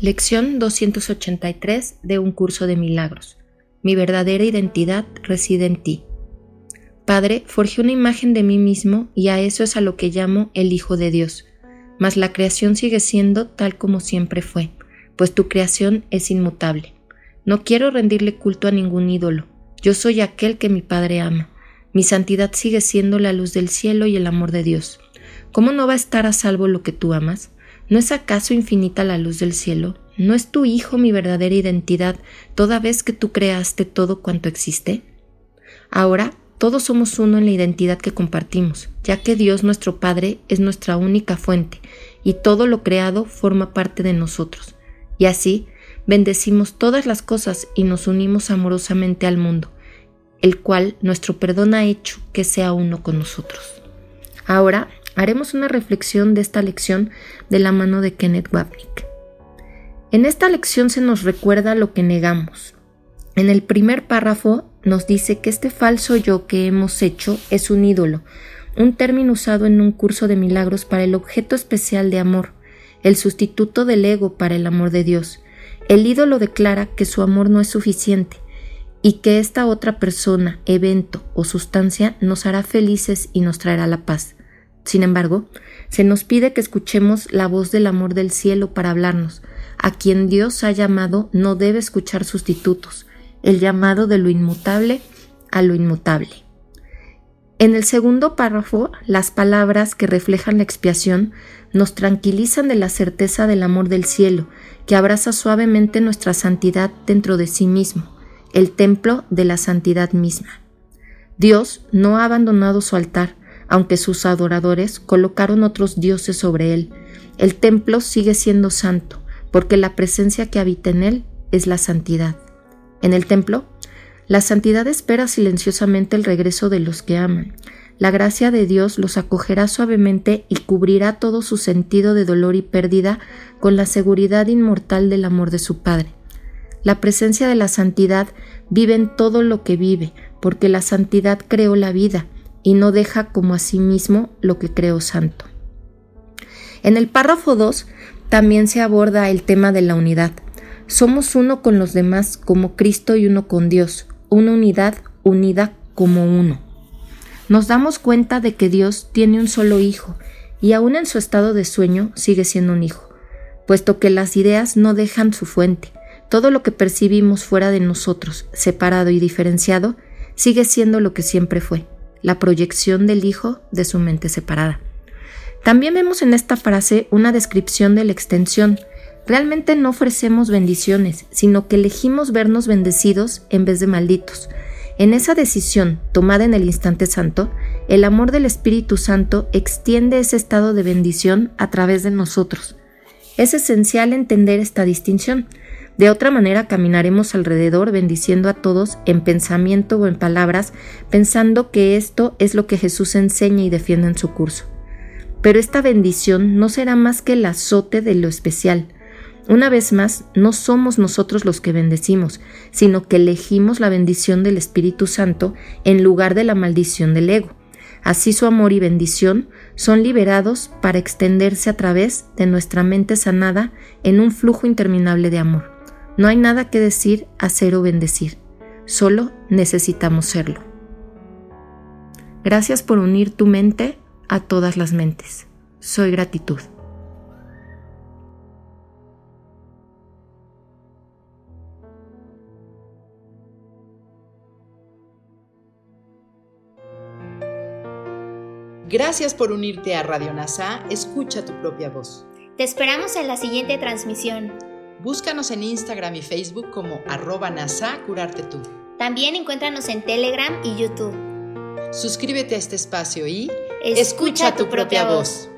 Lección 283 de un curso de milagros. Mi verdadera identidad reside en ti. Padre, forjé una imagen de mí mismo y a eso es a lo que llamo el Hijo de Dios. Mas la creación sigue siendo tal como siempre fue, pues tu creación es inmutable. No quiero rendirle culto a ningún ídolo. Yo soy aquel que mi Padre ama. Mi santidad sigue siendo la luz del cielo y el amor de Dios. ¿Cómo no va a estar a salvo lo que tú amas? ¿No es acaso infinita la luz del cielo? ¿No es tu Hijo mi verdadera identidad toda vez que tú creaste todo cuanto existe? Ahora todos somos uno en la identidad que compartimos, ya que Dios nuestro Padre es nuestra única fuente, y todo lo creado forma parte de nosotros. Y así, bendecimos todas las cosas y nos unimos amorosamente al mundo, el cual nuestro perdón ha hecho que sea uno con nosotros. Ahora haremos una reflexión de esta lección de la mano de Kenneth Wapnick. En esta lección se nos recuerda lo que negamos. En el primer párrafo nos dice que este falso yo que hemos hecho es un ídolo, un término usado en un curso de milagros para el objeto especial de amor, el sustituto del ego para el amor de Dios. El ídolo declara que su amor no es suficiente y que esta otra persona, evento o sustancia nos hará felices y nos traerá la paz. Sin embargo, se nos pide que escuchemos la voz del amor del cielo para hablarnos. A quien Dios ha llamado no debe escuchar sustitutos, el llamado de lo inmutable a lo inmutable. En el segundo párrafo, las palabras que reflejan la expiación nos tranquilizan de la certeza del amor del cielo, que abraza suavemente nuestra santidad dentro de sí mismo, el templo de la santidad misma. Dios no ha abandonado su altar, aunque sus adoradores colocaron otros dioses sobre él. El templo sigue siendo santo, porque la presencia que habita en él es la santidad. En el templo, la santidad espera silenciosamente el regreso de los que aman. La gracia de Dios los acogerá suavemente y cubrirá todo su sentido de dolor y pérdida con la seguridad inmortal del amor de su Padre. La presencia de la santidad vive en todo lo que vive, porque la santidad creó la vida, y no deja como a sí mismo lo que creó santo. En el párrafo 2 también se aborda el tema de la unidad. Somos uno con los demás como Cristo y uno con Dios, una unidad unida como uno. Nos damos cuenta de que Dios tiene un solo hijo y aún en su estado de sueño sigue siendo un hijo, puesto que las ideas no dejan su fuente. Todo lo que percibimos fuera de nosotros, separado y diferenciado, sigue siendo lo que siempre fue la proyección del Hijo de su mente separada. También vemos en esta frase una descripción de la extensión. Realmente no ofrecemos bendiciones, sino que elegimos vernos bendecidos en vez de malditos. En esa decisión, tomada en el instante santo, el amor del Espíritu Santo extiende ese estado de bendición a través de nosotros. Es esencial entender esta distinción. De otra manera caminaremos alrededor bendiciendo a todos en pensamiento o en palabras, pensando que esto es lo que Jesús enseña y defiende en su curso. Pero esta bendición no será más que el azote de lo especial. Una vez más, no somos nosotros los que bendecimos, sino que elegimos la bendición del Espíritu Santo en lugar de la maldición del ego. Así su amor y bendición son liberados para extenderse a través de nuestra mente sanada en un flujo interminable de amor. No hay nada que decir, hacer o bendecir. Solo necesitamos serlo. Gracias por unir tu mente a todas las mentes. Soy gratitud. Gracias por unirte a Radio NASA. Escucha tu propia voz. Te esperamos en la siguiente transmisión. Búscanos en Instagram y Facebook como arroba NASA Curarte Tú. También encuéntranos en Telegram y YouTube. Suscríbete a este espacio y Escucha tu propia voz.